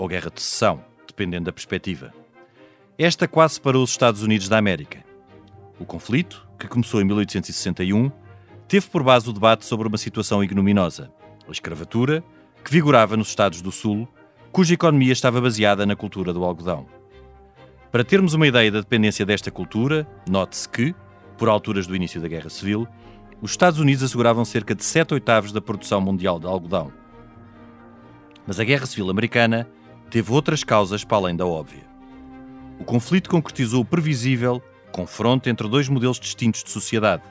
ou Guerra de Secessão, dependendo da perspectiva. Esta quase separou os Estados Unidos da América. O conflito, que começou em 1861, teve por base o debate sobre uma situação ignominosa, a escravatura, que vigorava nos Estados do Sul, cuja economia estava baseada na cultura do algodão. Para termos uma ideia da dependência desta cultura, note-se que, por alturas do início da Guerra Civil, os Estados Unidos asseguravam cerca de 7 oitavos da produção mundial de algodão. Mas a Guerra Civil Americana teve outras causas para além da óbvia. O conflito concretizou o previsível confronto entre dois modelos distintos de sociedade.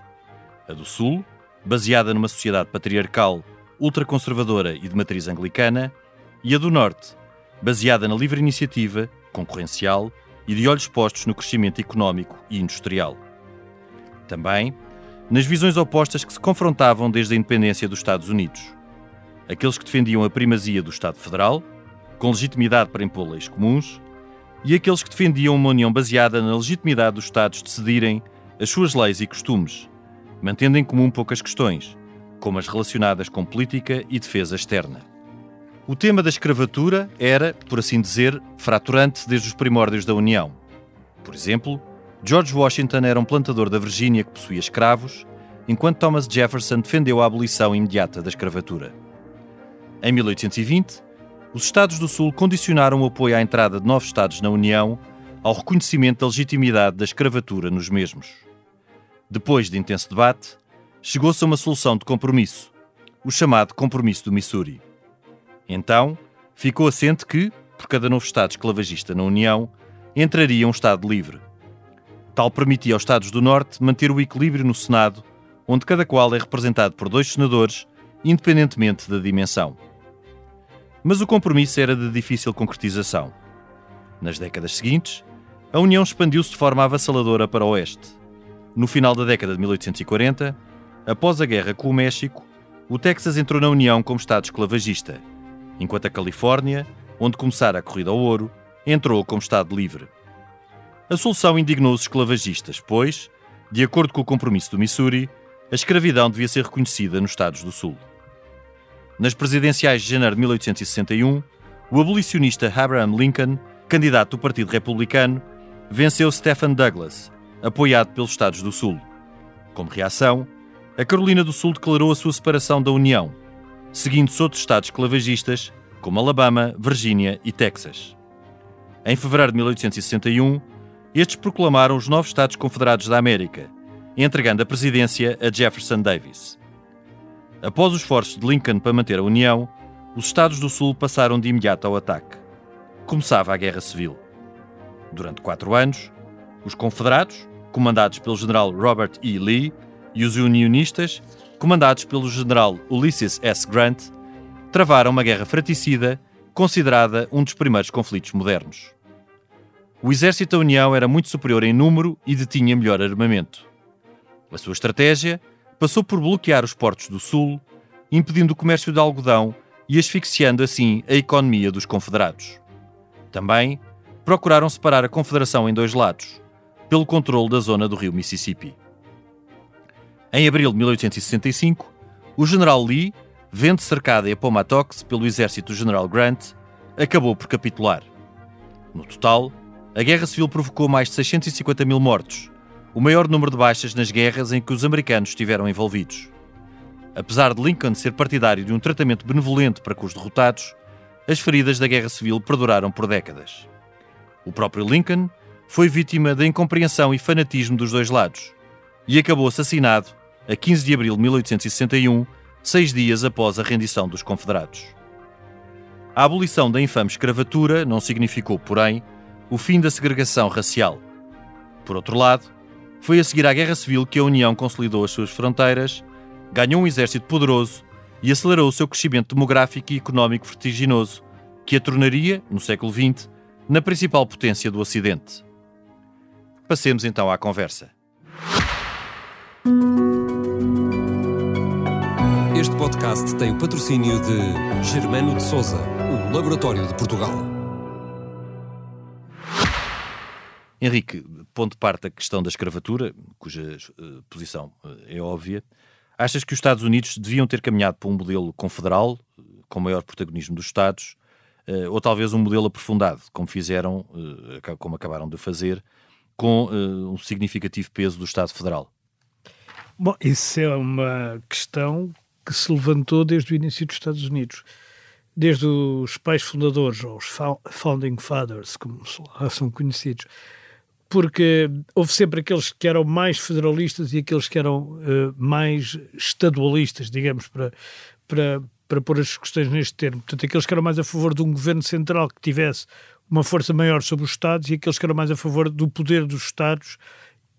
A do Sul, baseada numa sociedade patriarcal, ultraconservadora e de matriz anglicana, e a do Norte, baseada na livre iniciativa, concorrencial e de olhos postos no crescimento económico e industrial. Também nas visões opostas que se confrontavam desde a independência dos Estados Unidos. Aqueles que defendiam a primazia do Estado Federal, com legitimidade para impor leis comuns, e aqueles que defendiam uma união baseada na legitimidade dos Estados decidirem as suas leis e costumes, mantendo em comum poucas questões, como as relacionadas com política e defesa externa. O tema da escravatura era, por assim dizer, fraturante desde os primórdios da União. Por exemplo, George Washington era um plantador da Virgínia que possuía escravos, enquanto Thomas Jefferson defendeu a abolição imediata da escravatura. Em 1820, os Estados do Sul condicionaram o apoio à entrada de novos Estados na União ao reconhecimento da legitimidade da escravatura nos mesmos. Depois de intenso debate, chegou-se a uma solução de compromisso, o chamado Compromisso do Missouri. Então, ficou assente que, por cada novo Estado esclavagista na União, entraria um Estado livre. Tal permitia aos Estados do Norte manter o equilíbrio no Senado, onde cada qual é representado por dois senadores, independentemente da dimensão. Mas o compromisso era de difícil concretização. Nas décadas seguintes, a União expandiu-se de forma avassaladora para o Oeste. No final da década de 1840, após a guerra com o México, o Texas entrou na União como Estado esclavagista, enquanto a Califórnia, onde começara a corrida ao ouro, entrou como Estado livre. A solução indignou os esclavagistas, pois, de acordo com o compromisso do Missouri, a escravidão devia ser reconhecida nos Estados do Sul. Nas presidenciais de janeiro de 1861, o abolicionista Abraham Lincoln, candidato do Partido Republicano, venceu Stephen Douglas, apoiado pelos Estados do Sul. Como reação, a Carolina do Sul declarou a sua separação da União, seguindo-se outros estados esclavagistas, como Alabama, Virgínia e Texas. Em fevereiro de 1861, estes proclamaram os novos Estados Confederados da América, entregando a presidência a Jefferson Davis. Após os esforços de Lincoln para manter a União, os Estados do Sul passaram de imediato ao ataque. Começava a Guerra Civil. Durante quatro anos, os Confederados, comandados pelo general Robert E. Lee, e os Unionistas, comandados pelo general Ulysses S. Grant, travaram uma guerra fraticida, considerada um dos primeiros conflitos modernos. O exército da União era muito superior em número e detinha melhor armamento. A sua estratégia passou por bloquear os portos do Sul, impedindo o comércio de algodão e asfixiando assim a economia dos confederados. Também procuraram separar a confederação em dois lados, pelo controle da zona do rio Mississippi. Em abril de 1865, o general Lee, vendo cercada Appomattox pelo exército do general Grant, acabou por capitular. No total, a guerra civil provocou mais de 650 mil mortos, o maior número de baixas nas guerras em que os americanos estiveram envolvidos. Apesar de Lincoln ser partidário de um tratamento benevolente para com os derrotados, as feridas da Guerra Civil perduraram por décadas. O próprio Lincoln foi vítima da incompreensão e fanatismo dos dois lados e acabou assassinado a 15 de abril de 1861, seis dias após a rendição dos Confederados. A abolição da infame escravatura não significou, porém, o fim da segregação racial. Por outro lado, foi a seguir à Guerra Civil que a União consolidou as suas fronteiras, ganhou um exército poderoso e acelerou o seu crescimento demográfico e económico vertiginoso, que a tornaria, no século XX, na principal potência do Ocidente. Passemos então à conversa. Este podcast tem o patrocínio de Germano de Souza, o Laboratório de Portugal. Henrique, ponto de parte da questão da escravatura, cuja uh, posição uh, é óbvia, achas que os Estados Unidos deviam ter caminhado para um modelo confederal, com maior protagonismo dos Estados, uh, ou talvez um modelo aprofundado, como fizeram, como acabaram de fazer, com um significativo peso do Estado Federal? Bom, isso é uma questão que se levantou desde o início dos Estados Unidos. Desde os pais fundadores, ou os Founding Fathers, como são conhecidos, porque houve sempre aqueles que eram mais federalistas e aqueles que eram uh, mais estadualistas, digamos, para, para, para pôr as questões neste termo. Portanto, aqueles que eram mais a favor de um governo central que tivesse uma força maior sobre os Estados e aqueles que eram mais a favor do poder dos Estados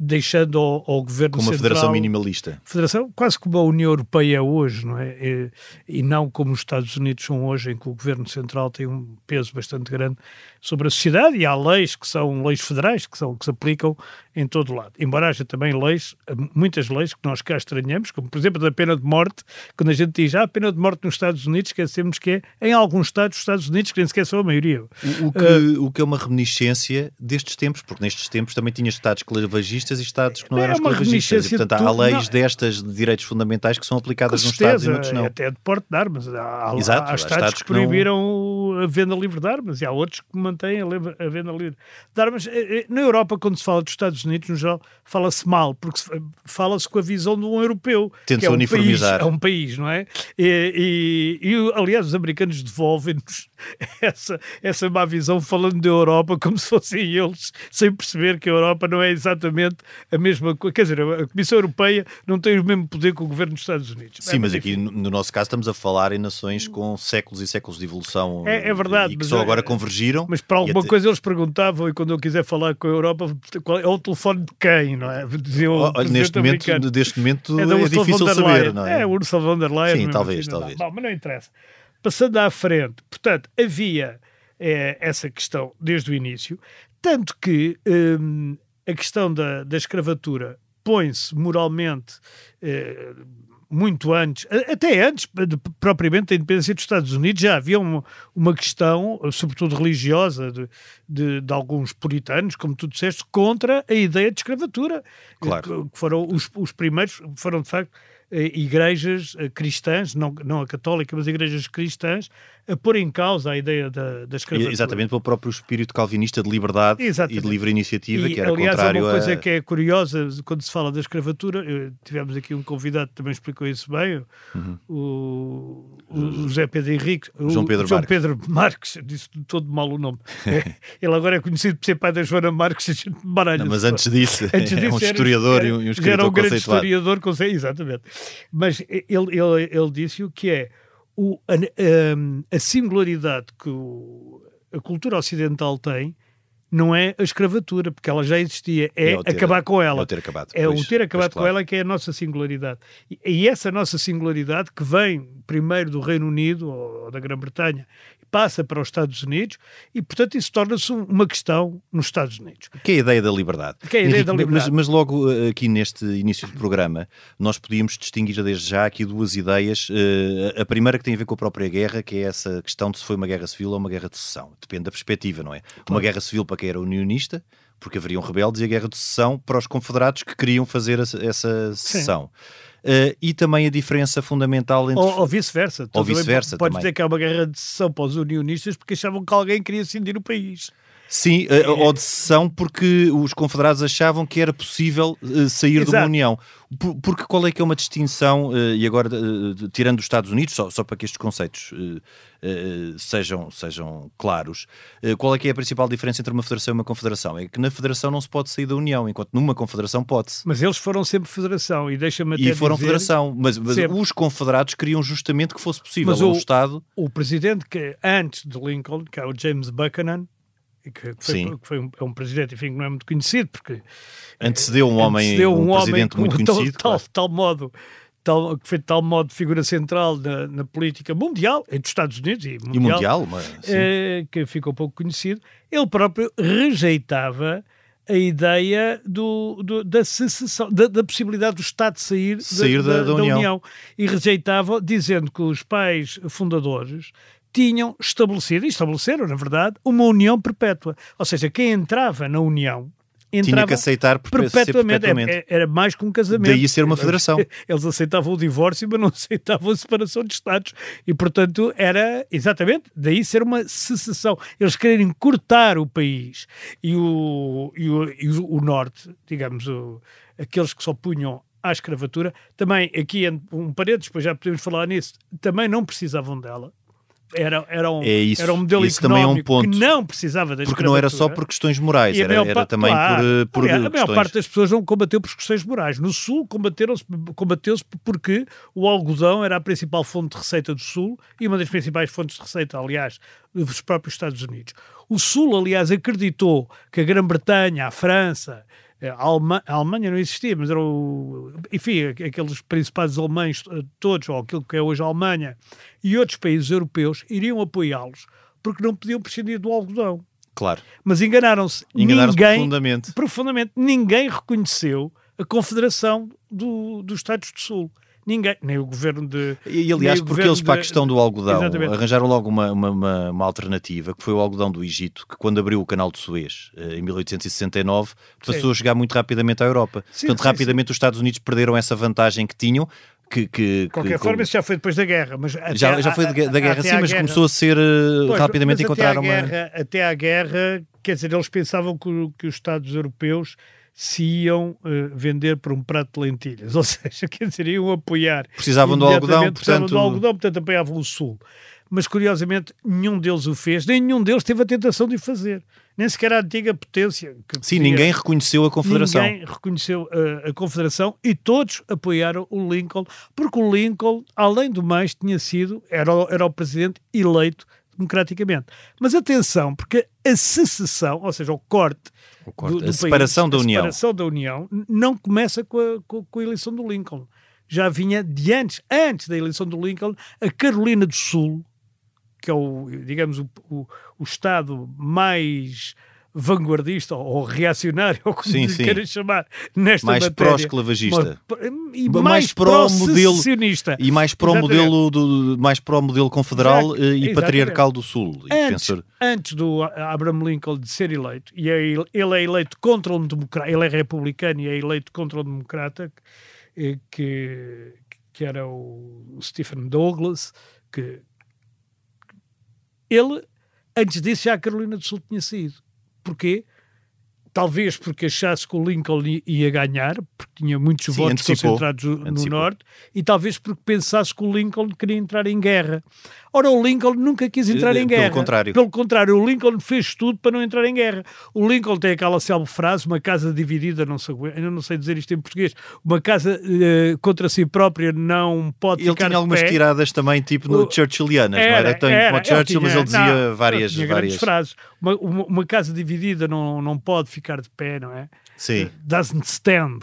deixando ao, ao governo como uma central, federação minimalista. Federação quase como a União Europeia hoje, não é? E, e, não como os Estados Unidos são hoje, em que o governo central tem um peso bastante grande sobre a sociedade e há leis que são leis federais que, são, que se aplicam em todo o lado. Embora haja também leis, muitas leis que nós cá estranhamos, como por exemplo da pena de morte, quando a gente diz ah, a pena de morte nos Estados Unidos, esquecemos que é em alguns estados dos Estados Unidos, que nem sequer são a maioria. O, o, que, uh, o que é uma reminiscência destes tempos, porque nestes tempos também tinha estados esclavagistas e estados que não é eram esclavagistas. E, portanto, há leis não, destas de direitos fundamentais que são aplicadas nos estados e noutros não. Até de porte de armas. Há, Exato, há, há estados, estados, que, proibiram não... a venda livre de armas e há outros que mantêm a, venda livre de armas. Eh, eh, na Europa, quando se fala dos Estados Unidos, no geral, fala-se mal, porque fala-se com a visão de um europeu. Tenta-se é um uniformizar. País, é um país, não é? E, e, e aliás, os americanos devolvem-nos essa, essa má visão falando da Europa como se fossem eles, sem perceber que a Europa não é exatamente a mesma coisa. Quer dizer, a Comissão Europeia não tem o mesmo poder que o governo dos Estados Unidos. Sim, é, mas aqui no nosso caso estamos a falar em nações com séculos e séculos de evolução é, é verdade, e que só é- agora convergiram. Mas para alguma até... coisa eles perguntavam e quando eu quiser falar com a Europa é o telefone de quem, não é? Dizia Olha, neste momento, deste momento é, é difícil saber, não é? É, Ursula von der Leyen. Sim, talvez, assim, talvez. Bom, mas não interessa. Passando à frente, portanto, havia é, essa questão desde o início, tanto que hum, a questão da, da escravatura põe-se moralmente eh, muito antes, até antes propriamente da independência dos Estados Unidos, já havia uma, uma questão, sobretudo religiosa, de, de, de, alguns puritanos, como tu disseste, contra a ideia de escravatura. Claro. Que foram os, os primeiros, foram de facto igrejas eh, cristãs, não, não a católica, mas igrejas cristãs, a pôr em causa a ideia da, da escravatura. Exatamente pelo próprio espírito calvinista de liberdade Exatamente. e de livre iniciativa, e, que era aliás, contrário uma coisa a... que é curiosa quando se fala da escravatura, eu, tivemos aqui um convidado que também explicou isso bem, uhum. o, o, José Pedro Henrique, João Pedro João Marques. Pedro Marques, disse todo mal o nome. Ele agora é conhecido por ser pai da Joana Marques, a gente baralha Não, mas antes disso, antes disso é um historiador era, e um escritor era um grande conceituado. historiador, exatamente. Mas ele, ele, ele disse o que é o, a, a, a, singularidade que o, a cultura ocidental tem não é a escravatura, porque ela já existia, é, é ter, acabar com ela. É o ter acabado. É pois, o ter acabado claro. com ela que é a nossa singularidade. E, e, essa nossa singularidade, que vem primeiro do Reino Unido ou da Grã-Bretanha passa para os Estados Unidos e, portanto, isso torna-se uma questão nos Estados Unidos. Que é a ideia da liberdade. Que é a ideia Henrique, da liberdade. Mas, mas, logo eh, aqui neste início do programa, nós podíamos distinguir desde já aqui duas ideias. Eh, a primeira que tem a ver com a própria guerra, que é essa questão de se foi uma guerra civil ou uma guerra de secessão. Depende da perspectiva, não é? Claro. Uma guerra civil para quem era unionista, porque haveriam rebeldes, e a guerra de secessão para os confederados que queriam fazer essa secessão. Uh, e também a diferença fundamental entre. Ou, ou vice-versa. Ou vice-versa. Pode dizer que há uma guerra de secessão para os unionistas porque achavam que alguém queria cindir o país. Sim, é... ou de secessão porque os confederados achavam que era possível uh, sair Exato. de uma união. Porque qual é que é uma distinção, uh, e agora uh, tirando os Estados Unidos, só, só para que estes conceitos sejam, sejam claros, qual é que é a principal diferença entre uma federação e uma confederação? É que na federação não se pode sair da união, enquanto numa confederação pode-se. Mas eles foram sempre federação, e deixa-me até E foram dizer... federação, mas, mas os confederados queriam justamente que fosse possível mas o, Estado... O presidente que antes de Lincoln, que é o James Buchanan, que foi, que foi um, é um presidente, enfim, que não é muito conhecido, porque antecedeu um homem, antecedeu um, um presidente homem muito tal, conhecido, tal, claro. tal modo tal, que foi de tal modo figura central na, na política mundial, entre os Estados Unidos e mundial, E mundial, mas, sim. eh, que ficou pouco conhecido, ele próprio rejeitava a ideia do, do- da secessão, da, da possibilidade do Estado sair, da- Sair da- da União. e rejeitava, dizendo que os pais fundadores tinham estabelecido, e estabeleceram, na verdade, uma união perpétua. Ou seja, quem entrava na União entrava que aceitar perpe- ser perpetuamente. perpetuamente. Era, era mais que um casamento. Daí ser uma federação. Eles aceitavam o divórcio, mas não aceitavam a separação de Estados. E, portanto, era exatamente daí ser uma secessão. Eles quererem cortar o país e o, e o, e o, o Norte, digamos, o- aqueles que só punham à escravatura, também, aqui um parênteses, depois já podemos falar nisso, também não precisavam dela. Era, era, um, É isso. era um modelo Isso também é um económico ponto. que não precisava da Porque não era só por questões morais, era, era parte- também claro. por, eh, por Aliás, a maior parte das pessoas não combateu por questões morais. No Sul combateram-se- combateu-se porque o algodão era a principal fonte de receita do Sul e uma das principais fontes de receita, aliás, dos próprios Estados Unidos. O Sul, aliás, acreditou que a Grã-Bretanha, a França, a, Alema- a Alemanha não existia, mas era o, enfim, aqueles principais alemães eh, todos, ou aquilo que é hoje a Alemanha, e outros países europeus iriam apoiá-los porque não podiam prescindir do algodão. Claro, Mas enganaram-se. enganaram-se profundamente. profundamente, ninguém reconheceu a Confederação do- dos Estados do Sul. Ninguém, nem o governo de. E, aliás, porque eles, para a de- questão do algodão, Exatamente. arranjaram logo uma, uma, uma- alternativa, que foi o algodão do Egito, que quando abriu o canal de Suez, eh, em 1869, passou Sim. a chegar muito rapidamente à Europa. Sim, Portanto, sim, rapidamente os Estados Unidos perderam essa vantagem que tinham, que... que De qualquer que- forma, isso já foi depois da guerra. Mas já, à- já foi de- da guerra, sim, mas guerra- começou a ser... eh, Pois, rapidamente encontrar uma... Guerra, até à guerra, quer dizer, eles pensavam que, que os Estados europeus se iam eh, vender por um prato de lentilhas. Ou seja, quer dizer, iam apoiar. Precisavam do algodão, imediatamente, precisavam portanto- do algodão, portanto apoiavam o Sul. Mas, curiosamente, nenhum deles o fez, nem nenhum deles teve a tentação de o fazer. Nem sequer a antiga potência. que Sim, podia- ninguém reconheceu a Confederação. Ninguém reconheceu uh, a Confederação e todos apoiaram o Lincoln, porque o Lincoln, além do mais, tinha sido, era, era o presidente eleito democraticamente. Mas atenção, porque a secessão, ou seja, o corte, O corte, do, a do separação país, da a União. separação da União, não começa com a, com- com a eleição do Lincoln. Já vinha de antes, antes da eleição do Lincoln, a Carolina do Sul, que é o, digamos, o, o, o Estado mais vanguardista ou reacionário, ou como Sim, sim. queiram chamar, nesta Mais matéria. pró-esclavagista. Uma- E Mais mais, pró modelo- pró-secessionista. E mais para o Exatamente. modelo, do, mais o modelo confederal Exato, eh, e exatamente. patriarcal do Sul. Antes, antes do Abraham Lincoln de ser eleito, e é ele ele é eleito contra um democrata, ele é republicano e é eleito contra um democrata, eh, que, que era o Stephen Douglas, que ele, antes disso, já a Carolina do Sul tinha saído. Porquê? Talvez porque achasse que o Lincoln ia ganhar, porque tinha muitos Sim, votos antecipou. concentrados no Antecipou. Norte, e talvez porque pensasse que o Lincoln queria entrar em guerra. Ora, o Lincoln nunca quis entrar Eh, em pelo guerra. contrário. Pelo contrário, o Lincoln fez tudo para não entrar em guerra. O Lincoln tem aquela célebre frase, uma casa dividida, não sei, eu não sei dizer isto em português, uma casa eh, contra si própria não pode Ele ficar tinha algumas pé. tiradas também, tipo no O- Churchillianas, não era? Tem como ele Churchill, mas tinha- ele dizia não, várias. várias... frases. Uma, uma, casa dividida não, não pode ficar de pé, não é? Sim, Doesn't stand.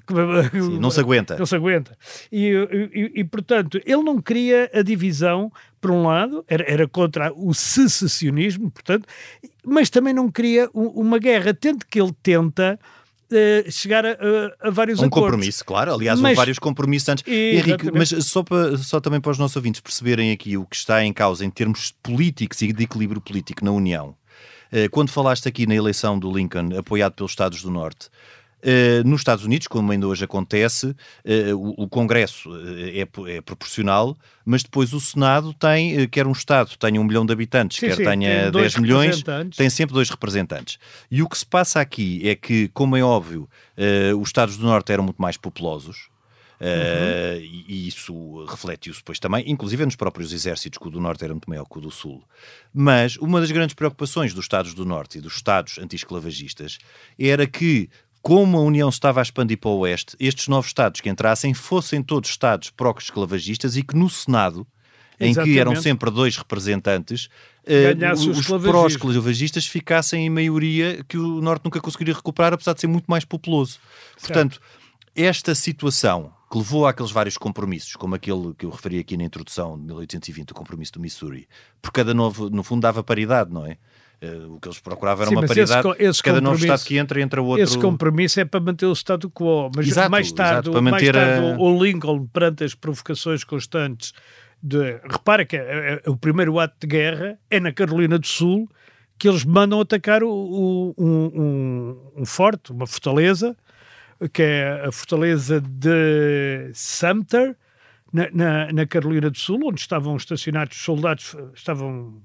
sim, não se aguenta. Não se aguenta. E, e- e, portanto, ele não queria a divisão, por um lado, era, era contra o secessionismo, portanto, mas também não queria uma guerra, tanto que ele tenta eh, chegar a, a- vários Um acordos. compromisso, claro. Aliás, Mas- houve vários compromissos antes. Henrique, mas só, para, só também para os nossos ouvintes perceberem aqui o que está em causa em termos políticos e de equilíbrio político na União. Eh, Quando falaste aqui na eleição do Lincoln, apoiado pelos Estados do Norte, eh, nos Estados Unidos, como ainda hoje acontece, eh, o, Congresso é, é proporcional, mas depois o Senado tem, quer um Estado tenha um milhão de habitantes, Sim, quer sim, tenha tem dois 10 milhões, tem sempre dois representantes. E o que se passa aqui é que, como é óbvio, os Estados do Norte eram muito mais populosos. Eh, e, isso reflete-se depois também, inclusive nos próprios exércitos, que o do Norte era muito maior que o do Sul. Mas uma das grandes preocupações dos Estados do Norte e dos Estados anti-esclavagistas era que, como a União estava a expandir para o Oeste, estes novos Estados que entrassem fossem todos Estados pró-esclavagistas e que no Senado, em que eram sempre dois representantes, eh, Ganhasse os esclavagismo. pró-esclavagistas ficassem em maioria que o Norte nunca conseguiria recuperar, apesar de ser muito mais populoso. Portanto, esta situação que levou àqueles vários compromissos, como aquele que eu referi aqui na introdução de 1820, o compromisso do Missouri, porque cada novo, no fundo, dava paridade, não é? Uh, o que eles procuravam era Sim, uma paridade. esse, esse cada novo Estado que entra, entra outro. Esse compromisso é para manter o status quo, mas Exato, mais tarde, exato, mais tarde a- o Lincoln, perante as provocações constantes de. Repara que é- é- o primeiro ato de guerra é na Carolina do Sul que eles mandam atacar o- o- um, um- um forte, uma fortaleza, que é a fortaleza de Sumter, na, na, na Carolina do Sul, onde estavam estacionados soldados, estavam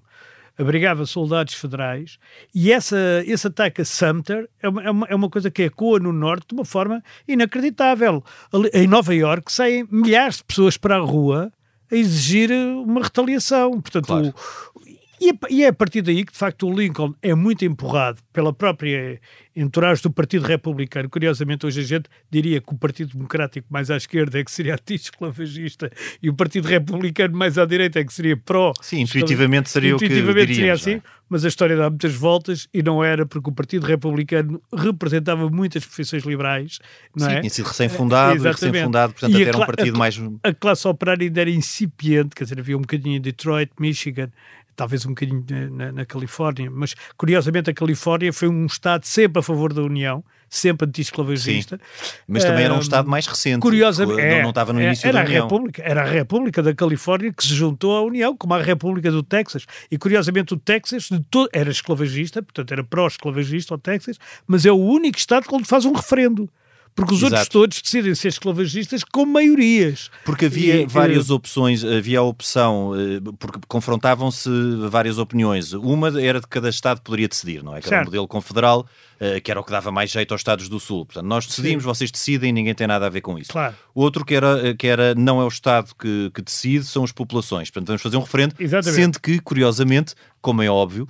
abrigava soldados federais, e essa, esse ataque a Sumter é uma, é, uma, é uma coisa que ecoa no Norte de uma forma inacreditável. Ali- Em Nova Iorque saem milhares de pessoas para a rua a exigir uma retaliação. Portanto, Claro. o- e, é, e é a partir daí que, de facto, o Lincoln é muito empurrado pela própria entourage do Partido Republicano. Curiosamente, hoje a gente diria que o Partido Democrático mais à esquerda é que seria anti-esclavagista e o Partido Republicano mais à direita é que seria pró. Sim, intuitivamente seria o que Intuitivamente diríamos, seria assim, é? mas a história dá muitas voltas e não era porque o Partido Republicano representava muitas profissões liberais, não Sim, é? tinha sido recém-fundado, recém-fundado, portanto, E até era um partido a- mais. A classe operária ainda era incipiente, quer dizer, havia um bocadinho em Detroit, Michigan, talvez um bocadinho na, na- Califórnia, mas curiosamente a Califórnia foi um Estado sempre a favor da União, sempre anti-esclavagista. Mas também era um Estado mais recente. Curiosamente, que é, não, não estava no é, início era da a União. República, era a República da Califórnia que se juntou à União, como a República do Texas. E curiosamente o Texas era esclavagista, portanto era pró-esclavagista o Texas, mas é o único Estado que faz um referendo. Porque os outros Exato. todos decidem ser esclavagistas com maiorias. Porque havia E, várias eh, opções, havia a opção, eh, porque confrontavam-se várias opiniões. Uma era de cada Estado poderia decidir, não é? O Certo. modelo confederal, eh, que era o que dava mais jeito aos Estados do Sul. Portanto, nós decidimos, vocês decidem, ninguém tem nada a ver com isso. Claro. Outro que era, eh, que era não é o Estado que, que decide, são as populações. Portanto, vamos fazer um referendo, Exatamente. sendo que, curiosamente, como é óbvio,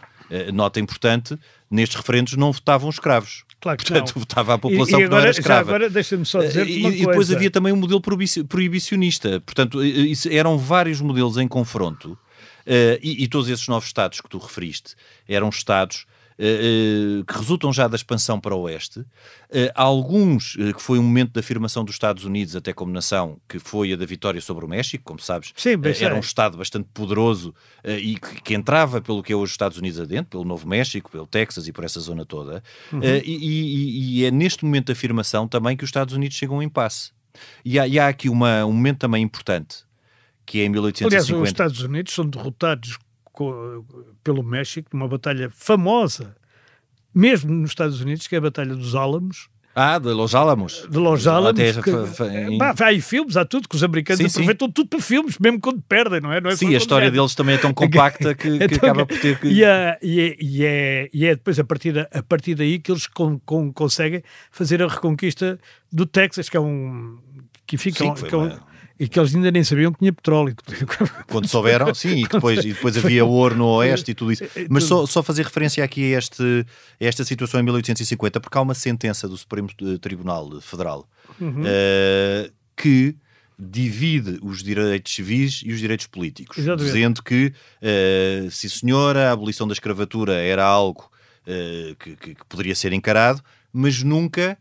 nota importante, nestes referendos não votavam escravos. Claro que Portanto, não. votava a E, população e que não era agora, já escrava. agora deixa-me só dizer E, uma e depois coisa. havia também um modelo proibici- proibicionista. Portanto, i- isso eram vários modelos em confronto. eh, e, e todos esses novos Estados que tu referiste eram Estados eh, eh, que resultam já da expansão para o Oeste. Eh, alguns, eh, que foi um momento de afirmação dos Estados Unidos até como nação, que foi a da vitória sobre o México, como sabes, Sim, eh, era um Estado bastante poderoso eh, e que, que entrava pelo que é hoje os Estados Unidos adentro, pelo Novo México, pelo Texas e por essa zona toda. Uhum. Eh, e, e- e é neste momento de afirmação também que os Estados Unidos chegam a um impasse. E há, e há aqui uma, um momento também importante, que é em Aliás, 1850. os Estados Unidos são derrotados pelo México numa batalha famosa, mesmo nos Estados Unidos, que é a Batalha dos Álamos, Ah, de Los Álamos. de Los Álamos. Que- em- Pá, há aí filmes, há tudo, que os americanos Sim, sim. aproveitam tudo para filmes, mesmo quando perdem, não é? Não é Sim, a história ganham. deles também é tão compacta que, que Então, acaba por ter que. E é, e é, e é, depois a partir, da- a partir daí que eles con- con- conseguem fazer a reconquista do Texas, que é um. que fica. Sim, foi que é um- E que eles ainda nem sabiam que tinha petróleo. Quando souberam, sim, e depois, e depois havia ouro no Oeste e tudo isso. Mas só, só fazer referência aqui a, este, a esta situação em 1850, porque há uma sentença do Supremo eh, Tribunal Federal Uhum. eh, que divide os direitos civis e os direitos políticos, Exatamente. dizendo que, eh, sim senhora, a abolição da escravatura era algo eh, que, que- que poderia ser encarado, mas nunca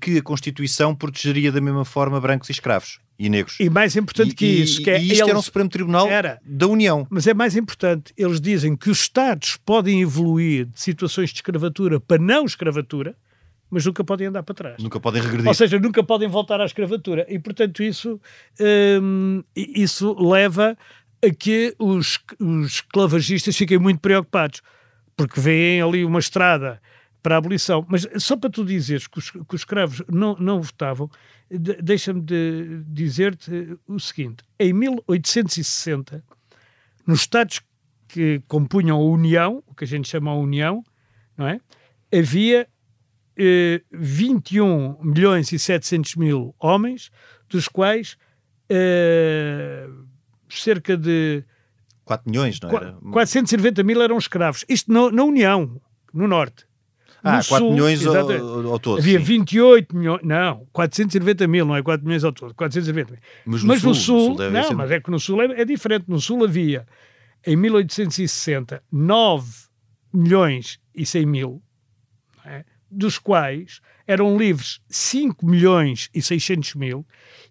que a Constituição protegeria da mesma forma brancos e escravos e negros. E mais importante que E- isso, que é e isto era um eles- Supremo Tribunal Era. da União. Mas é mais importante, eles dizem que os Estados podem evoluir de situações de escravatura para não escravatura, mas nunca podem andar para trás. Nunca podem regredir. Ou seja, nunca podem voltar à escravatura. E, portanto, isso, hum, isso leva a que os, os esclavagistas fiquem muito preocupados, porque veem ali uma estrada para a abolição. Mas só para tu dizeres que os, que os escravos não, não votavam, de- deixa-me de dizer-te o seguinte: em 1860, nos Estados que compunham a União, o que a gente chama a União, não é? havia eh, 21 milhões e 700 mil homens, dos quais eh, cerca de 4 milhões, não era? qua- 490 mil eram escravos. Isto no- na União, no Norte. Ah, No 4 Sul, milhões ao, ao- todo. Havia sim. 28 milhões, não, 490 mil, não é 4 milhões ao todo, 490 mil. Mas no Mas Sul, no Sul, Sul não, ser- mas é que no Sul é, é diferente. No Sul havia, em 1860, 9 milhões e 100 mil, é? dos quais eram livres 5 milhões e 600 mil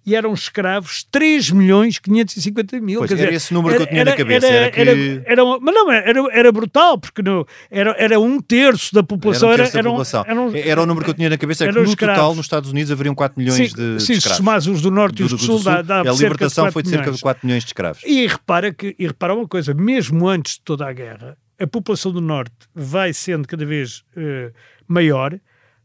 e eram escravos 3 milhões 550 mil. Pois, Quer era dizer, esse número que eu tinha na cabeça, era que- era- era mas não, era, era brutal, porque não, era, era um terço da população. Era, um Era, terço da população. eram- Era o número que eu tinha na cabeça, é que no escravos. total nos Estados Unidos haveriam 4 milhões sim, de, de sim, se escravos. somares os do Norte e os do, Sul, dá, dá a de libertação 4 foi de cerca milhões. de 4 milhões de escravos. E repara, que, e repara uma coisa, mesmo antes de toda a guerra, a população do Norte vai sendo cada vez eh, maior,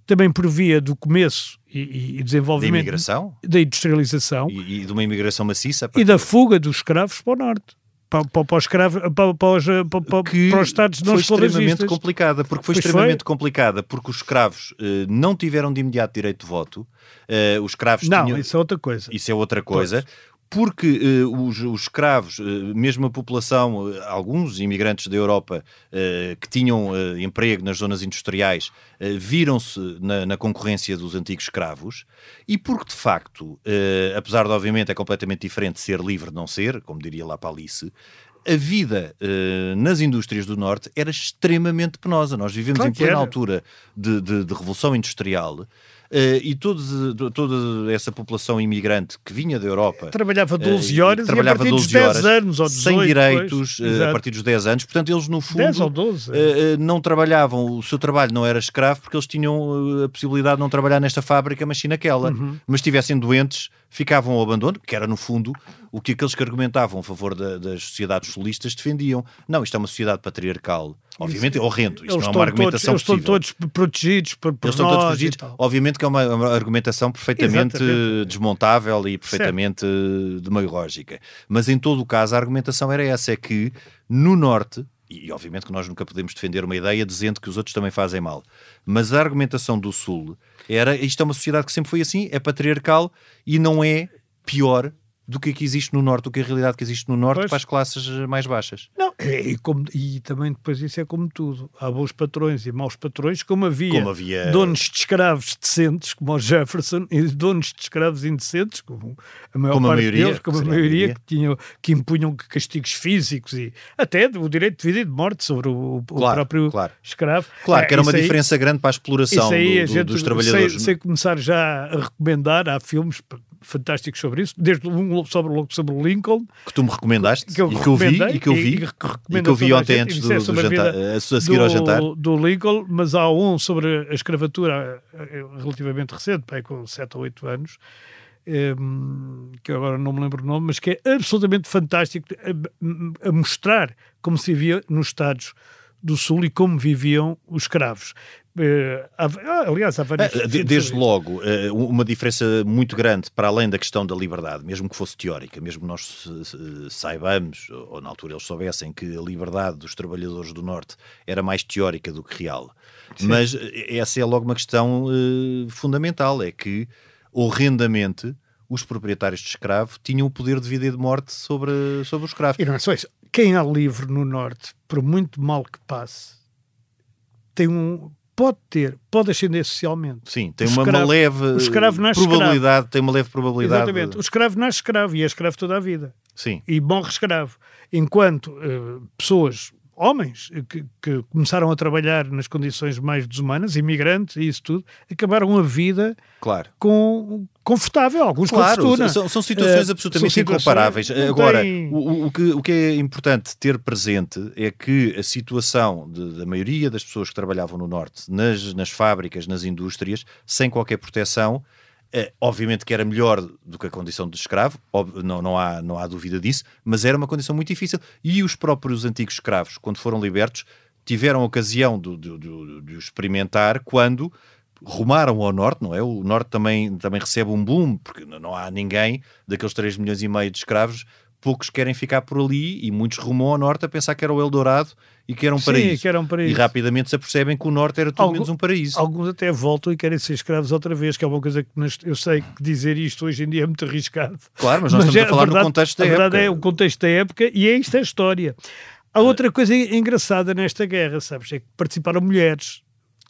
também por via do começo e, e- e Da desenvolvimento imigração da industrialização e, e de uma imigração maciça. e da fuga dos escravos para o Norte. Para, para, para os, escravos, para, para os, para, os Estados não foi extremamente complicada, porque foi Pois extremamente foi. complicada, porque os escravos eh, não tiveram de imediato direito de voto, eh, os escravos Não, tinham... isso é outra coisa. Isso é outra coisa. Porque eh, os, os escravos, eh, mesmo a população, eh, alguns imigrantes da Europa que tinham emprego nas zonas industriais, viram-se na, na concorrência dos antigos escravos, e porque de facto, apesar de obviamente é completamente diferente ser livre de não ser, como diria lá para Alice, a vida eh, nas indústrias do Norte era extremamente penosa. Nós vivemos Claro em plena era. altura de, de- de revolução industrial e todos, toda essa população imigrante que vinha da Europa Trabalhava 12 eh, horas trabalhava a partir 12 dos 10 horas, anos ou 18 sem direitos depois, eh, a partir dos 10 anos. Portanto, eles no fundo 10 ou 12. eh, eh, não trabalhavam, o seu trabalho não era escravo porque eles tinham eh, a possibilidade de não trabalhar nesta fábrica, mas sim naquela. Uhum. Mas se estivessem doentes, ficavam ao abandono, que era no fundo o que aqueles que argumentavam a favor da- das sociedades solistas defendiam. Não, isto é uma sociedade patriarcal. Obviamente é horrendo, isto eles não é estão uma todos, argumentação eles estão possível. todos protegidos por, por Eles estão todos protegidos. Obviamente que é uma, uma argumentação perfeitamente Exatamente. desmontável e perfeitamente demagógica. Mas em todo o caso, a argumentação era essa: é que no Norte, e obviamente que nós nunca podemos defender uma ideia dizendo que os outros também fazem mal, mas a argumentação do Sul era isto é uma sociedade que sempre foi assim, é patriarcal e não é pior do que a que existe no Norte, do que a realidade que existe no Norte Pois. para as classes eh, mais baixas. Não, é, e, como- e também depois isso é como tudo. Há bons patrões e maus patrões, como havia, Como havia- donos de escravos decentes, como o Jefferson, e donos de escravos indecentes, como a maior Como a parte maioria, deles, como a seria a maioria, maioria. que, tinham, que impunham castigos físicos e até o direito de vida e de morte sobre o, o Claro, próprio claro. escravo. Claro É, que era uma aí- diferença grande para a exploração do- a do- gente, dos trabalhadores. Sem, sem começar já a recomendar, há filmes fantásticos sobre isso, desde um sobre, sobre o Lincoln, que tu me recomendaste que eu e que eu vi e que eu vi e- e que e eu vi ontem antes do, é do jantar, a, a seguir ao jantar. do Lincoln, mas há um sobre a escravatura eh, relativamente recente, pai, com 7 ou 8 anos, em, que eu agora não me lembro o nome, mas que é absolutamente fantástico a, a mostrar como se vivia nos Estados do Sul e como viviam os escravos. Eh, ah, aliás, há de- filmes Desde logo, eh, uma diferença muito grande para além da questão da liberdade, mesmo que fosse teórica, mesmo que nós saibamos, ou na altura eles soubessem, que a liberdade dos trabalhadores do Norte era mais teórica do que real. Mas eh, essa é logo uma questão eh, fundamental: é que horrendamente os proprietários de escravo tinham o poder de vida e de morte sobre, sobre o escravo. E não é só isso. Quem há livre no Norte, por muito mal que passe, tem um. Pode ter, pode ascender socialmente. Sim, tem uma, uma escravo- leve o escravo nasce probabilidade, tem uma leve probabilidade. Exatamente. O escravo nasce escravo e é escravo toda a vida. Sim. E morre escravo. Enquanto eh, pessoas, homens, que, que começaram a trabalhar nas condições mais desumanas, imigrantes e isso tudo, acabaram a vida Claro. com, confortável, alguns Claro, com fortuna. são, são situações Eh, absolutamente são situações- incomparáveis. Agora, tem- o, o- que, o que é importante ter presente é que a situação de- da maioria das pessoas que trabalhavam no Norte, nas, nas fábricas, nas indústrias, sem qualquer proteção, obviamente que era melhor do que a condição de escravo, não, não, há, não há dúvida disso, mas era uma condição muito difícil. E os próprios antigos escravos, quando foram libertos, tiveram a ocasião de, de, de- de experimentar quando rumaram ao norte, não é? O norte também, também recebe um boom, porque não há ninguém daqueles 3 milhões e meio de escravos, poucos querem ficar por ali e muitos rumam ao norte a pensar que era o Eldorado e que era um Sim, paraíso. que era um paraíso. E rapidamente se apercebem que o norte era tudo Algu- menos um paraíso. Alguns até voltam e querem ser escravos outra vez, que é uma coisa que eu sei que dizer isto hoje em dia é muito arriscado. Claro, mas nós estamos é- a falar verdade, no contexto da a verdade época. é o contexto da época e é isto a história. Há outra coisa engraçada nesta guerra, sabes? É que participaram mulheres,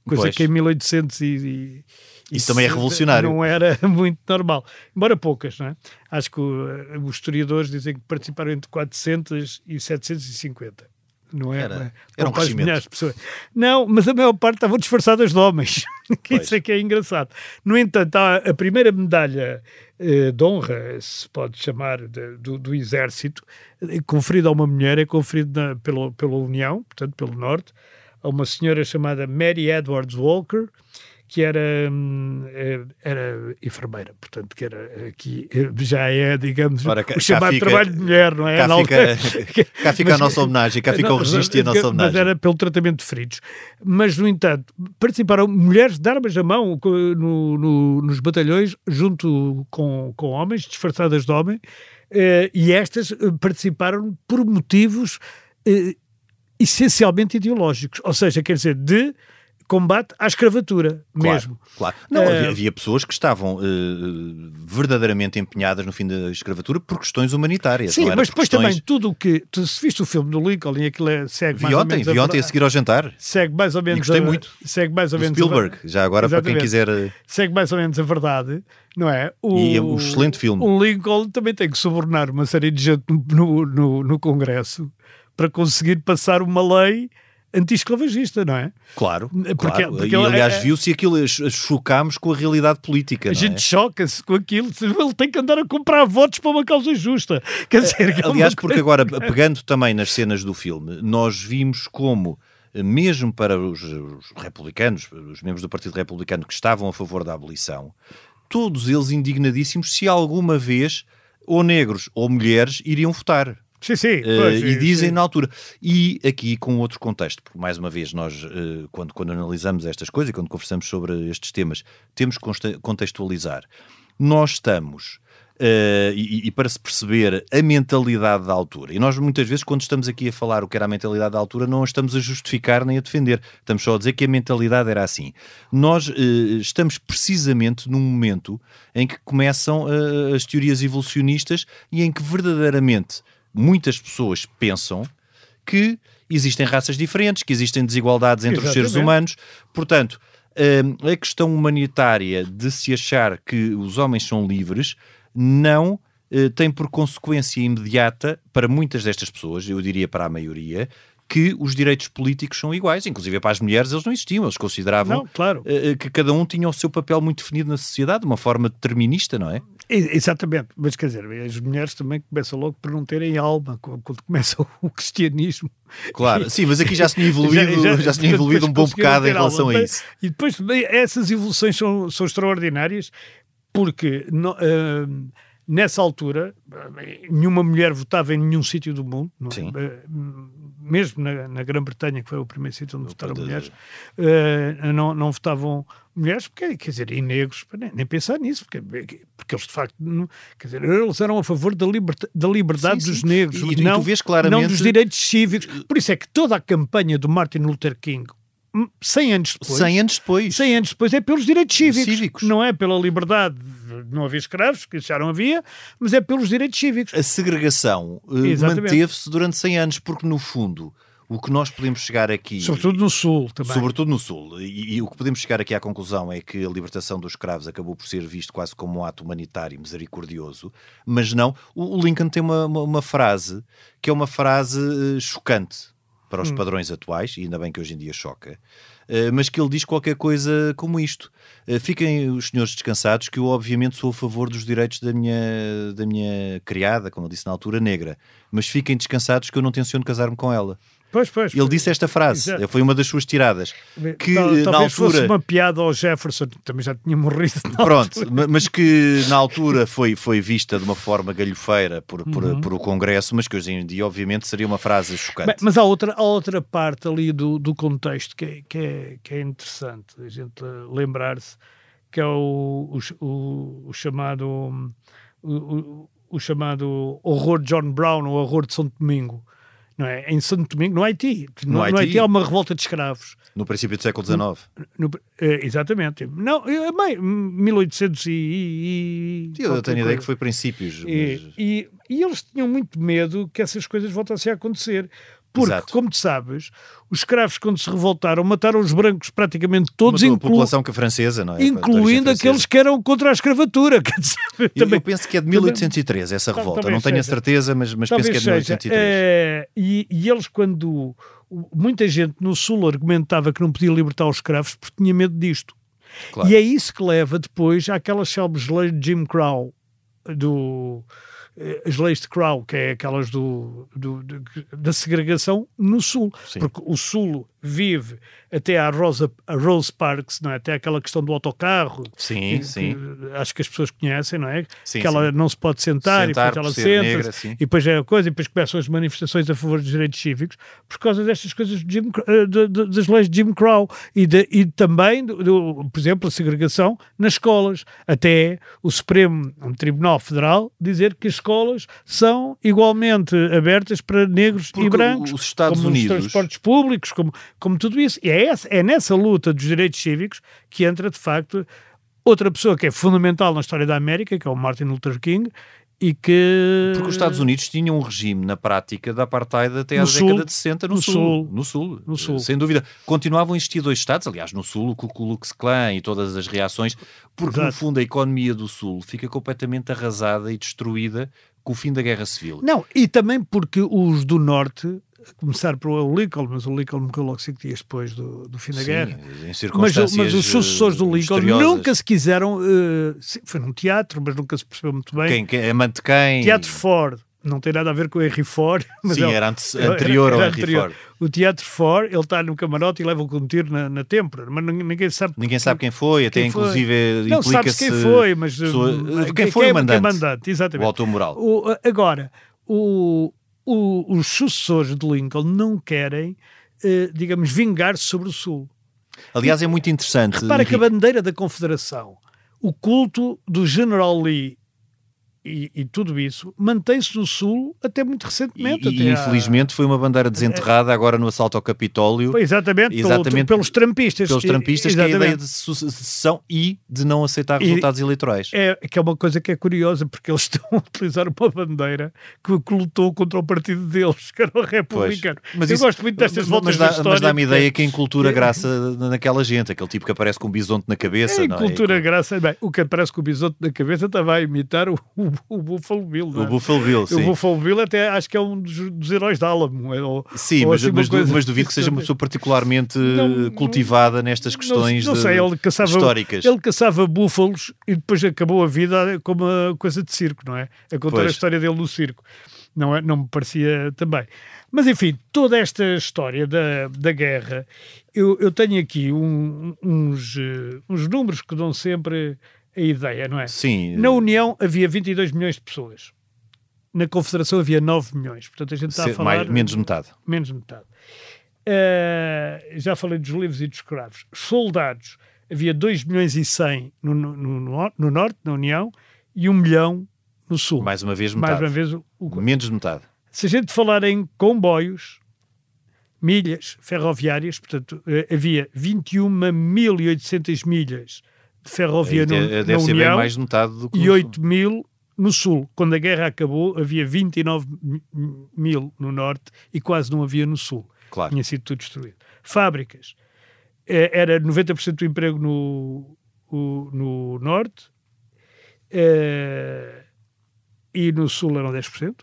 coisa Pois. que em 1800 e, e, Isso também é revolucionário. Não era muito normal. Embora poucas, não é? Acho que o- os historiadores dizem que participaram entre 400 e 750. não é? Era- Mas era um crescimento. de pessoas. Não, mas a maior parte estavam disfarçadas de homens. Isso é que é engraçado. No entanto, a primeira medalha eh, de honra, se pode chamar, de- do, do Exército, eh, conferida a uma mulher, é conferida na- pela, pela União, portanto, pelo Norte, a uma senhora chamada Mary Edwards Walker, que era, hum, eh, era enfermeira, portanto, que era aqui, eh, já é, digamos, Ora, cá- o chamado fica- trabalho de mulher, não é? cá fica- cá fica a Mas- nossa homenagem, cá fica o Não, registro e a nossa Mas homenagem. era pelo tratamento de feridos. Mas, no entanto, participaram mulheres de armas à mão no- no- nos batalhões, junto com, com homens, disfarçadas de homem, eh, e estas participaram por motivos essencialmente ideológicos, ou seja, quer dizer, de combate à escravatura Claro, mesmo. Claro. Não, Eh, havia, havia pessoas que estavam eh, verdadeiramente empenhadas no fim da escravatura por questões humanitárias. Sim, mas depois questões... também tudo o que. Tu, se viste o filme do Lincoln e aquilo é, segue mais ou menos vi ontem a verdade- seguir ao jantar. segue mais ou menos gostei a- muito. segue mais ou menos a- Spielberg, já agora para quem Exatamente. quiser. eh, segue mais ou menos a verdade, não é? O, E é um excelente filme. O Lincoln também tem que subornar uma série de gente no, no, no Congresso para conseguir passar uma lei anti-esclavagista, não é? Claro, Porque- claro. porque e aliás é- viu-se aquilo, ch- chocámos com a realidade política. A gente é? choca-se com aquilo, ele tem que andar a comprar votos para uma causa justa. Quer dizer, é Aliás, porque agora, pegando também nas cenas do filme, nós vimos como, eh, mesmo para os, os republicanos, os membros do Partido Republicano que estavam a favor da abolição, todos eles indignadíssimos se alguma vez ou negros ou mulheres iriam votar. Sim, sim. Eh, pois, e sim, dizem sim. na altura. E aqui com outro contexto, porque mais uma vez nós, eh, quando, quando analisamos estas coisas e quando conversamos sobre estes temas, temos que contextualizar. Nós estamos, eh, e, e para se perceber a mentalidade da altura, e nós muitas vezes, quando estamos aqui a falar o que era a mentalidade da altura, não a estamos a justificar nem a defender, estamos só a dizer que a mentalidade era assim. Nós eh, estamos precisamente num momento em que começam eh, as teorias evolucionistas e em que verdadeiramente muitas pessoas pensam que existem raças diferentes, que existem desigualdades entre os seres Exatamente. humanos. Portanto, hum, a questão humanitária de se achar que os homens são livres não eh, tem por consequência imediata para muitas destas pessoas, eu diria para a maioria, que os direitos políticos são iguais, inclusive para as mulheres eles não existiam, eles consideravam Não, claro. eh, que cada um tinha o seu papel muito definido na sociedade, de uma forma determinista, não é? Exatamente, mas quer dizer, as mulheres também começam logo por não terem alma quando começa o cristianismo. Claro, sim, mas aqui já se tinha evoluído, já, se tinha evoluído um bom bocado em relação alma. a isso. E depois também essas evoluções são, são extraordinárias porque ah, nessa altura nenhuma mulher votava em nenhum sítio do mundo, é? Ah, mesmo na, na Grã-Bretanha, que foi o primeiro sítio onde votaram mulheres, ah, não, não votavam mulheres, porque, quer dizer, e negros, nem, nem pensar nisso, porque, porque eles de facto, não- quer dizer, eles eram a favor da, liberta, da liberdade Sim, dos sim. negros, E- e não, vês claramente- não dos direitos cívicos. Por isso é que toda a campanha do Martin Luther King, hum, 100 anos depois, 100 anos depois. 100 anos depois é pelos direitos cívicos, Cívicos. não é pela liberdade de não haver escravos, que já não havia, mas é pelos direitos cívicos. A segregação eh, manteve-se durante 100 anos, porque no fundo o que nós podemos chegar aqui. Sobretudo no Sul também. Sobretudo no Sul. E, e o que podemos chegar aqui à conclusão é que a libertação dos escravos acabou por ser visto quase como um ato humanitário e misericordioso, mas não. O, o Lincoln tem uma, uma, uma frase que é uma frase eh, chocante para os padrões atuais, e ainda bem que hoje em dia choca, mas que ele diz qualquer coisa como isto. Eh, Fiquem os senhores descansados que eu obviamente sou a favor dos direitos da minha, da minha criada, como eu disse na altura, negra, mas fiquem descansados que eu não tenciono casar-me com ela. Pois, pois. Ele disse esta frase, Exato. foi uma das suas tiradas. Que Tal- na talvez fosse altura. uma piada ao Jefferson, que também já tinha morrido. Pronto, altura. ma- mas que na altura foi, foi vista de uma forma galhofeira por, por, Uhum. por o Congresso, mas que hoje em dia, obviamente, seria uma frase chocante. Bem, mas há outra, há outra parte ali do, do contexto que é, que, é, que é interessante a gente lembrar-se, que é o, o, o, o chamado o, o- o chamado horror de John Brown, o horror de São Domingo. Não é? Em Santo Domingo, no Haiti. No, No no Haiti. Haiti há uma revolta de escravos. No princípio do século XIX. No- eh, exatamente. Não, bem, 1800 e... e, e eu tenho a ideia que foi princípios. E, mas- e, e eles tinham muito medo que essas coisas voltassem a acontecer, Porque, Exato. como tu sabes, os escravos, quando se revoltaram, mataram os brancos praticamente todos, Matou a inclu- população que a francesa, não é? incluindo A aqueles que eram contra a escravatura. Quer dizer, Eu, também- eu penso que é de também- 1813 essa revolta, talvez não tenho a seja. certeza, mas, mas penso que é de seja. 1813. Eh, e, e eles, quando muita gente no Sul argumentava que não podia libertar os escravos porque tinha medo disto. Claro. E é isso que leva depois àquelas célebres leis de Jim Crow, do, as leis de Crow, que é aquelas do, do- do- da segregação no Sul. Sim. Porque o Sul vive até à Rosa, a Rose Parks, não é? até aquela questão do autocarro. Sim, que- sim. que acho que as pessoas conhecem, não é? Sim, que ela sim. não se pode sentar, Sentar e depois ela senta negra, sim. e depois é a coisa, e depois começam as manifestações a favor dos direitos cívicos por causa destas coisas de Jim, eh, de- de- das leis de Jim Crow e, de- e também, do, do- por exemplo, a segregação nas escolas. Até o Supremo Tribunal Federal dizer que as escolas são igualmente abertas para negros Porque e brancos, os Estados como Unidos- os transportes públicos, como, como tudo isso. E é, essa, é nessa luta dos direitos cívicos que entra, de facto, outra pessoa que é fundamental na história da América, que é o Martin Luther King, e que... Porque os Estados Unidos tinham um regime na prática da apartheid até No à década de 60 no, No sul. sul. No sul. No sul. Sem dúvida. Continuavam a existir dois Estados, aliás, no sul, o Ku Klux Klan e todas as reações, porque no Exato. fundo a economia do sul fica completamente arrasada e destruída com o fim da Guerra Civil. Não, e também porque os do Norte, começar pelo Lincoln, mas o Lincoln morreu logo cinco dias depois do, do fim da Sim, guerra. em Mas, circunstâncias mas os sucessores do eh, Lincoln nunca se quiseram. eh, sim, foi num teatro, mas nunca se percebeu muito bem. Quem, quem, amante quem? Teatro Ford. Não tem nada a ver com o Henry Ford. Mas Sim, é- era ante- anterior ao Henry anterior. Ford. O Teatro Ford, ele está no camarote e leva com um tiro na, na têmpora, mas ninguém, sabe. Ninguém sabe quem foi, até Quem foi. inclusive Não sabe-se implica-se quem foi, mas. pessoa- eh, quem foi o mandante, mandante, exatamente. o autor moral. O- agora, o- o- os sucessores de Lincoln não querem, eh, digamos, vingar-se sobre o Sul. Aliás, é muito interessante. Repara que a Henrique, bandeira da Confederação, o culto do General Lee e, e tudo isso mantém-se no Sul até muito recentemente. E, e, infelizmente foi uma bandeira desenterrada agora no assalto ao Capitólio Pois, Exatamente, pelo- Exatamente. pelos trampistas. pelos trampistas, que é a ideia de sucessão e de não aceitar E- resultados eleitorais. É, que é uma coisa que é curiosa, porque eles estão a utilizar uma bandeira que, que lutou contra o partido deles, que era o republicano. Mas Eu isso- gosto muito destas mas- voltas mas da dá, história. Mas dá-me porque ideia que em cultura é- graça naquela gente, aquele tipo que aparece com um bisonte na cabeça, Em não é? cultura graça, bem, o que aparece com o bisoto na cabeça estava a imitar o, o, o Buffalo Bill. não O é? Buffalo Bill, O sim. Buffalo Bill até acho que é um dos, dos heróis da Álamo. é, Ou, Sim, ou mas, assim mas, coisa- mas duvido que seja uma pessoa particularmente Não, cultivada nestas questões não, não de- sei, ele caçava, históricas. Ele caçava búfalos e depois acabou a vida como uma coisa de circo, não é? A contar Pois. a história dele no circo. Não, é? não me parecia também. Mas enfim, toda esta história da, da guerra, eu, eu tenho aqui um- uns, eh, uns números que dão sempre a ideia, não é? Sim, Na União havia 22 milhões de pessoas. Na Confederação havia 9 milhões. Portanto, a gente está a falar... mais- menos de metade. menos de metade. Eh, já falei dos livros e dos escravos. Soldados, havia 2 milhões e 100 no, no, no, no Norte, na União, e 1 milhão no Sul. Mais uma vez Mais metade. uma vez o, o- Menos de metade. Se a gente falar em comboios, milhas ferroviárias, portanto, eh, havia 21.800 milhas ferrovia no, Aí de- na Deve ser bem União mais de metade do que e no Sul. 8 mil no Sul. Quando a guerra acabou, havia 29 mi- mil no Norte e quase não havia no Sul. Claro. Tinha sido tudo destruído. Fábricas. Eh, Era 90% do emprego no, no Norte e no Sul eram 10%,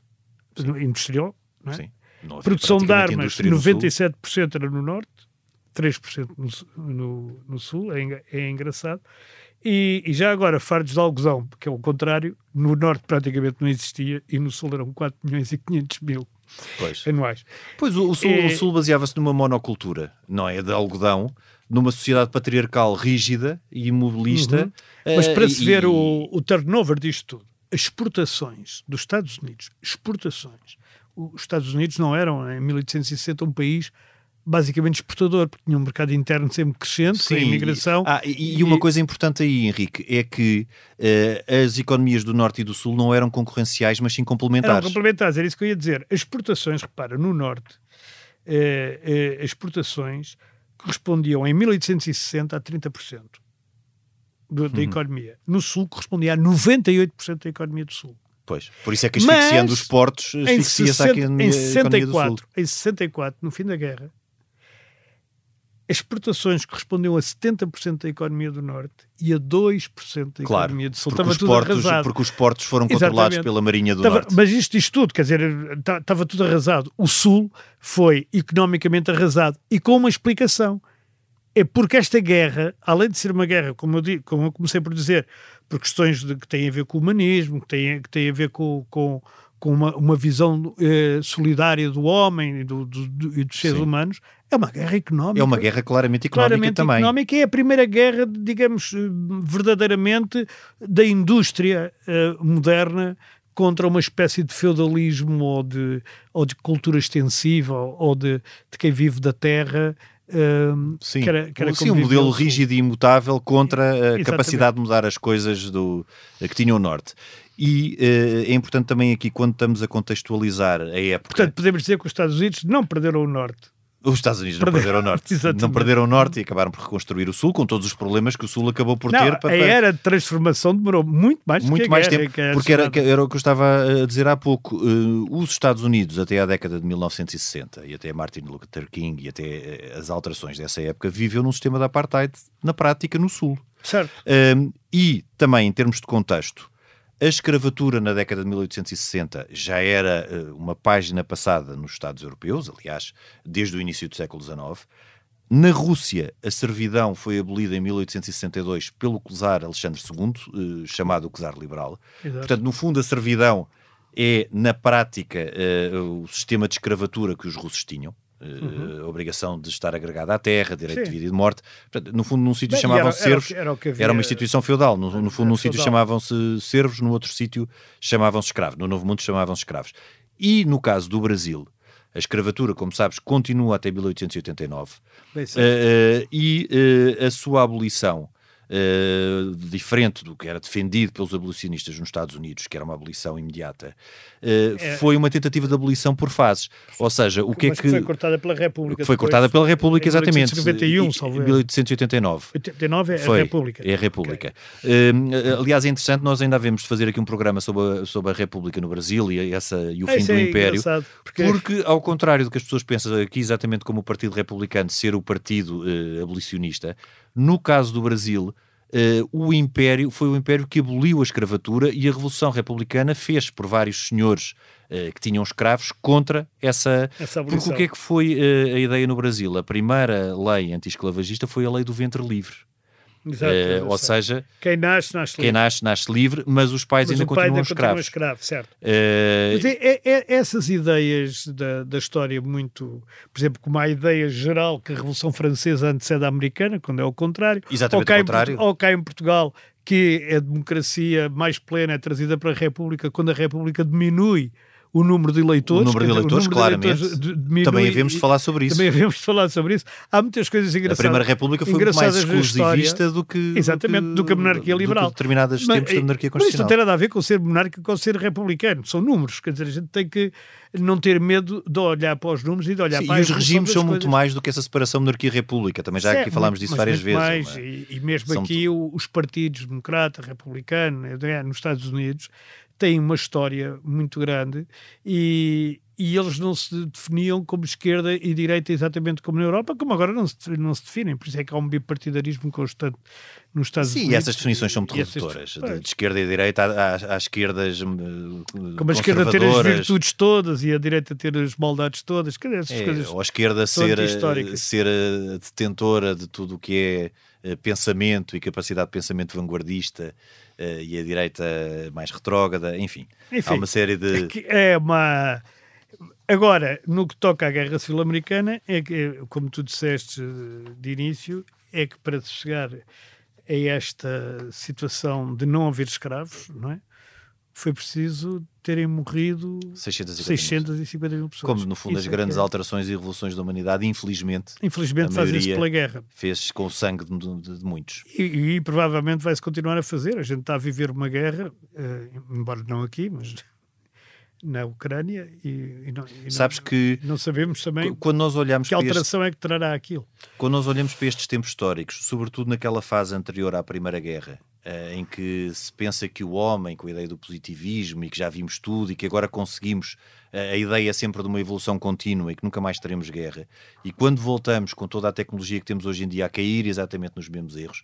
no industrial. Não é? Sim. Não Produção de armas, indústria no Sul. 97% era no Norte, 3% no, no, no Sul, é, é engraçado. E, e já agora, fardos de algodão, que é o contrário, no Norte praticamente não existia e no Sul eram 4 milhões e 500 mil Pois. anuais. Pois o, o Sul, É- Sul baseava-se numa monocultura, não é? De algodão, numa sociedade patriarcal rígida e imobilista. Uhum. Mas eh, para se e- ver o, o turnover disto tudo, as exportações dos Estados Unidos, exportações, os Estados Unidos não eram, em 1860, um país basicamente exportador, porque tinha um mercado interno sempre crescente, a imigração. Ah, e, e uma coisa importante aí, Henrique, é que eh, as economias do Norte e do Sul não eram concorrenciais, mas sim Eram complementares. complementares, era isso que eu ia dizer. As exportações, repara, no Norte, eh, eh, as exportações correspondiam em 1860 a 30% do, Uhum. da economia. No Sul correspondia a 98% da economia do Sul. Pois, por isso é que asfixiando Mas, os portos, asfixia-se a 60 economia, em a economia do Sul. 64, em 64, no fim da guerra, exportações correspondiam a 70% da economia do Norte e a 2% da Claro, economia do Sul. porque Estava os, tudo portos, arrasado. porque os portos foram controlados Exatamente. pela Marinha do Estava- Norte. mas isto diz tudo, quer dizer, ta- estava tudo arrasado. O Sul foi economicamente arrasado e com uma explicação. É porque esta guerra, além de ser uma guerra, como eu, digo, como eu comecei por dizer, por questões de- que têm a ver com o humanismo, que têm, que têm a ver com, com, com uma, uma visão eh, solidária do homem e, do, do- do- e dos seres Sim. humanos, é uma guerra económica É uma guerra claramente económica claramente também. económica é a primeira guerra, digamos, eh, verdadeiramente da indústria eh, moderna contra uma espécie de feudalismo ou de, ou de cultura extensiva ou, de, de quem vive da terra. eh, Sim, que era- que era sim um modelo rígido e imutável contra a Exatamente. capacidade de mudar as coisas do, que tinha o Norte. E eh, é importante também aqui, quando estamos a contextualizar a época, Portanto, podemos dizer que os Estados Unidos não perderam o Norte. os Estados Unidos não Perderam. o Norte. Exatamente. Não perderam o Norte e acabaram por reconstruir o Sul, com todos os problemas que o Sul acabou por Não, ter. a para- para- era de transformação demorou muito mais muito a mais guerra, tempo, é porque era, era o que eu estava a dizer há pouco. Eh, os Estados Unidos, até à década de 1960, e até Martin Luther King, e até eh, as alterações dessa época, viveu num sistema de apartheid na prática no Sul. Certo. Um, e também, em termos de contexto, a escravatura na década de 1860 já era uh, uma página passada nos Estados Europeus, aliás, desde o início do século XIX. Na Rússia, a servidão foi abolida em 1862 pelo czar Alexandre II, uh, chamado o czar liberal. Exato. Portanto, no fundo, a servidão é, na prática, uh, o sistema de escravatura que os russos tinham. Uh, A obrigação de estar agregada à terra, direito Sim. de vida e de morte. Portanto, no fundo, num sítio e chamavam-se era- era servos. era uma instituição feudal. No, no fundo, num sítio chamavam-se servos, no outro sítio chamavam-se escravos. No Novo Mundo chamavam-se escravos. E no caso do Brasil, a escravatura, como sabes, continua até 1889. Bem, certo. Eh, eh, e eh, a sua abolição, eh, diferente do que era defendido pelos abolicionistas nos Estados Unidos, que era uma abolição imediata, eh, É. foi uma tentativa de abolição por fases. Ou seja, o que Mas é que. foi cortada pela República. foi cortada pela República, em exatamente. 1891, E- salvo em erro. 1889. 89 é Foi, a República. É a República. Hum, aliás, é interessante, nós ainda havemos de fazer aqui um programa sobre a, sobre a República no Brasil e, essa, e o Ah, fim do é Império. porque- Porque, ao contrário do que as pessoas pensam aqui, exatamente como o Partido Republicano ser o partido eh, abolicionista, no caso do Brasil, eh, o Império foi o Império que aboliu a escravatura e a Revolução Republicana fez por vários senhores eh, que tinham escravos contra essa. Essa Porque abolição. o que é que foi eh, a ideia no Brasil? A primeira lei anti-esclavagista foi a lei do ventre livre. Exato, Eh, eu ou sei. seja, quem nasce, nasce quem livre. nasce, nasce livre, mas os pais Mas ainda continuam ainda escravos. escravo, certo. Eh, Mas é, é- é- essas ideias da, da história muito, por exemplo, como a ideia geral que a Revolução Francesa antecede a americana, quando é o contrário, Exatamente ou cá, em contrário. Portu- ou cá em Portugal, que a democracia mais plena é trazida para a República quando a República diminui o número de eleitores. O número de eleitores, número claramente. eleitores d- diminui Também havemos e- de falar sobre isso. Também havemos de falar sobre isso. Há muitas coisas A engraçadas. Primeira República foi muito mais exclusivista do que, Exatamente, do que a monarquia do que liberal. determinados Mas, tempos da monarquia mas isto não constitucional. tem nada a ver com ser monárquico ou ser republicano, são números, quer dizer, a gente tem que não ter medo de olhar para os números e de olhar Sim, para a e os regimes são muito coisas. mais do que essa separação monarquia-república. Também já aqui Certo, falámos disso várias vezes. mais, é e, e mesmo são aqui os partidos democrata, republicano, eh, nos Estados Unidos, têm uma história muito grande e, e eles não se definiam como esquerda e direita exatamente como na Europa, como agora não se, não se definem. Por isso é que há um bipartidarismo constante nos Estados Sim, Unidos. e essas definições são muito redutoras. De, de esquerda e direita, há, esquerdas hum, Como a esquerda ter as virtudes todas e a direita ter as maldades todas, quer dizer, essas É, coisas. ou a esquerda ser, antihistóricas. ser a detentora de tudo o que é eh, pensamento e capacidade de pensamento vanguardista eh, e a direita mais retrógrada, enfim, Enfim, há uma série de. que é uma. Agora, no que toca à Guerra Civil Americana, é que, como tu disseste eh, de início, é que para se chegar a esta situação de não haver escravos, não é? Foi preciso terem morrido 650 650 mil pessoas. Como no fundo as Isso é grandes é- alterações e revoluções da humanidade, infelizmente, Infelizmente a fazem isso maioria- pela guerra. fez com o sangue de, de- de muitos. E, e provavelmente vai-se continuar a fazer. A gente está a viver uma guerra, eh, embora não aqui, mas na Ucrânia, e, e não, e não- Sabes que não sabemos também qu- quando nós olhamos que para este, alteração é que trará aquilo. quando nós olhamos para estes tempos históricos, sobretudo naquela fase anterior à Primeira Guerra uh, em que se pensa que o homem, com a ideia do positivismo e que já vimos tudo e que agora conseguimos uh, a ideia sempre de uma evolução contínua e que nunca mais teremos guerra, e quando voltamos com toda a tecnologia que temos hoje em dia a cair exatamente nos mesmos erros,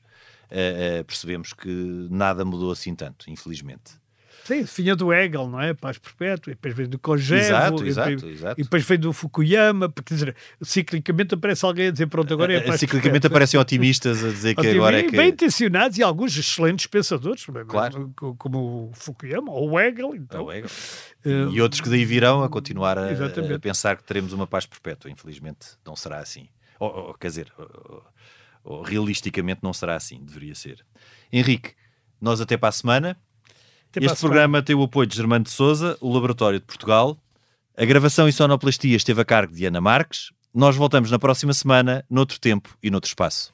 uh, percebemos que nada mudou assim tanto, infelizmente. Sim, vinha do Hegel, não é? Paz perpétua, e depois veio do Kojève, exato, e, exato, depois, exato. e depois veio do Fukuyama, porque dizer, ciclicamente aparece alguém a dizer pronto, agora é a paz Ciclicamente perpétua. aparecem otimistas a dizer que agora é que... Bem intencionados e alguns excelentes pensadores, Claro. como o Fukuyama ou o Hegel. Então, o Hegel. eh, E outros que daí virão a continuar a, a pensar que teremos uma paz perpétua. Infelizmente, não será assim. Ou, ou, quer dizer, ou- ou realisticamente não será assim, deveria ser. Henrique, nós até para a semana. Até este programa tem o apoio de Germano de Souza, o Laboratório de Portugal. A gravação e sonoplastia esteve a cargo de Ana Marques. Nós voltamos na próxima semana, noutro tempo e noutro espaço.